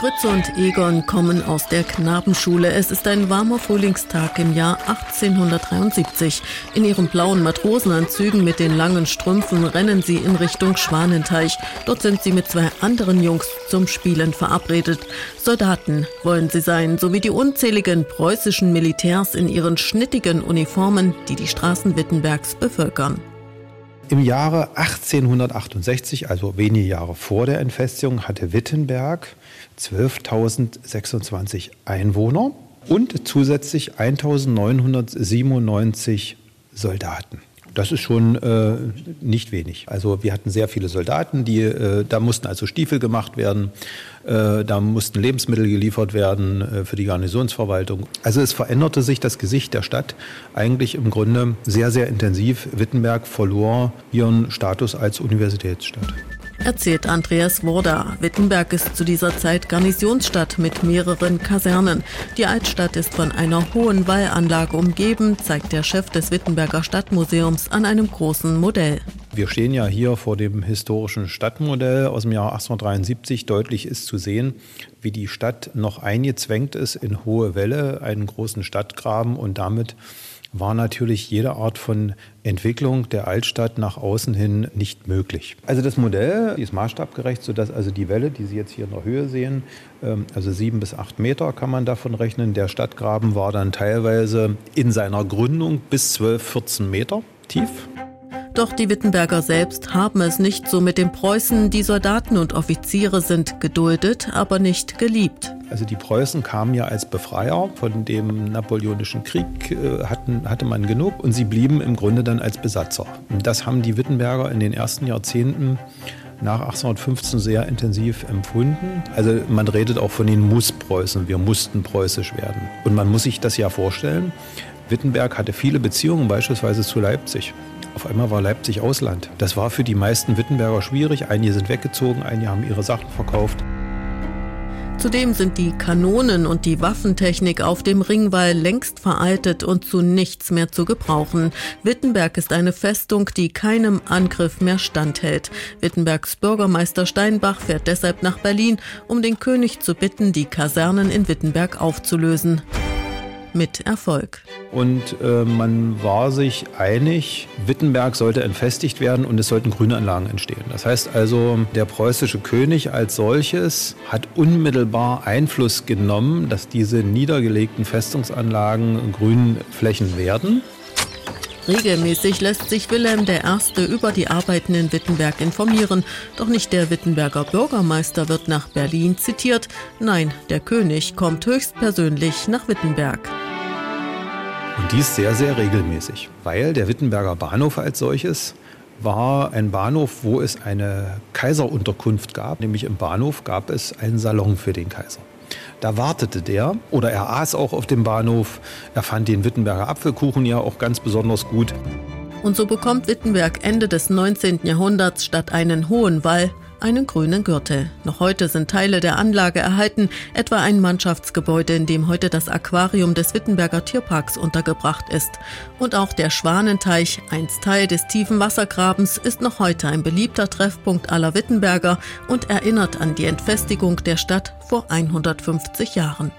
Fritz und Egon kommen aus der Knabenschule. Es ist ein warmer Frühlingstag im Jahr 1873. In ihren blauen Matrosenanzügen mit den langen Strümpfen rennen sie in Richtung Schwanenteich. Dort sind sie mit zwei anderen Jungs zum Spielen verabredet. Soldaten wollen sie sein, sowie die unzähligen preußischen Militärs in ihren schnittigen Uniformen, die die Straßen Wittenbergs bevölkern. Im Jahre 1868, also wenige Jahre vor der Entfestigung, hatte Wittenberg 12.026 Einwohner und zusätzlich 1.997 Soldaten. Das ist schon äh, nicht wenig. Also wir hatten sehr viele Soldaten, die äh, da mussten also Stiefel gemacht werden, äh, da mussten Lebensmittel geliefert werden äh, für die Garnisonsverwaltung. Also es veränderte sich das Gesicht der Stadt eigentlich im Grunde sehr sehr intensiv. Wittenberg verlor ihren Status als Universitätsstadt erzählt Andreas Worda. Wittenberg ist zu dieser Zeit Garnisonsstadt mit mehreren Kasernen. Die Altstadt ist von einer hohen Wallanlage umgeben, zeigt der Chef des Wittenberger Stadtmuseums an einem großen Modell. Wir stehen ja hier vor dem historischen Stadtmodell aus dem Jahr 1873. Deutlich ist zu sehen, wie die Stadt noch eingezwängt ist in hohe Wälle, einen großen Stadtgraben und damit war natürlich jede Art von Entwicklung der Altstadt nach außen hin nicht möglich. Also das Modell ist maßstabgerecht, sodass also die Welle, die Sie jetzt hier in der Höhe sehen, ähm, also sieben bis acht Meter kann man davon rechnen. Der Stadtgraben war dann teilweise in seiner Gründung bis 12, 14 Meter tief. Doch die Wittenberger selbst haben es nicht so mit den Preußen. Die Soldaten und Offiziere sind geduldet, aber nicht geliebt. Also die Preußen kamen ja als Befreier von dem Napoleonischen Krieg, äh, hatten, hatte man genug und sie blieben im Grunde dann als Besatzer. Und das haben die Wittenberger in den ersten Jahrzehnten nach 1815 sehr intensiv empfunden. Also man redet auch von den Muss-Preußen, wir mussten preußisch werden. Und man muss sich das ja vorstellen, Wittenberg hatte viele Beziehungen beispielsweise zu Leipzig. Auf einmal war Leipzig Ausland. Das war für die meisten Wittenberger schwierig. Einige sind weggezogen, einige haben ihre Sachen verkauft. Zudem sind die Kanonen und die Waffentechnik auf dem Ringwall längst veraltet und zu nichts mehr zu gebrauchen. Wittenberg ist eine Festung, die keinem Angriff mehr standhält. Wittenbergs Bürgermeister Steinbach fährt deshalb nach Berlin, um den König zu bitten, die Kasernen in Wittenberg aufzulösen mit Erfolg. Und äh, man war sich einig, Wittenberg sollte entfestigt werden und es sollten Grünanlagen entstehen. Das heißt also, der preußische König als solches hat unmittelbar Einfluss genommen, dass diese niedergelegten Festungsanlagen Grünflächen werden. Regelmäßig lässt sich Wilhelm I. über die Arbeiten in Wittenberg informieren. Doch nicht der Wittenberger Bürgermeister wird nach Berlin zitiert. Nein, der König kommt höchstpersönlich nach Wittenberg. Und dies sehr, sehr regelmäßig, weil der Wittenberger Bahnhof als solches war ein Bahnhof, wo es eine Kaiserunterkunft gab. Nämlich im Bahnhof gab es einen Salon für den Kaiser. Da wartete der oder er aß auch auf dem Bahnhof. Er fand den Wittenberger Apfelkuchen ja auch ganz besonders gut. Und so bekommt Wittenberg Ende des 19. Jahrhunderts statt einen hohen Wall einen grünen Gürtel. Noch heute sind Teile der Anlage erhalten, etwa ein Mannschaftsgebäude, in dem heute das Aquarium des Wittenberger Tierparks untergebracht ist. Und auch der Schwanenteich, einst Teil des tiefen Wassergrabens, ist noch heute ein beliebter Treffpunkt aller Wittenberger und erinnert an die Entfestigung der Stadt vor 150 Jahren.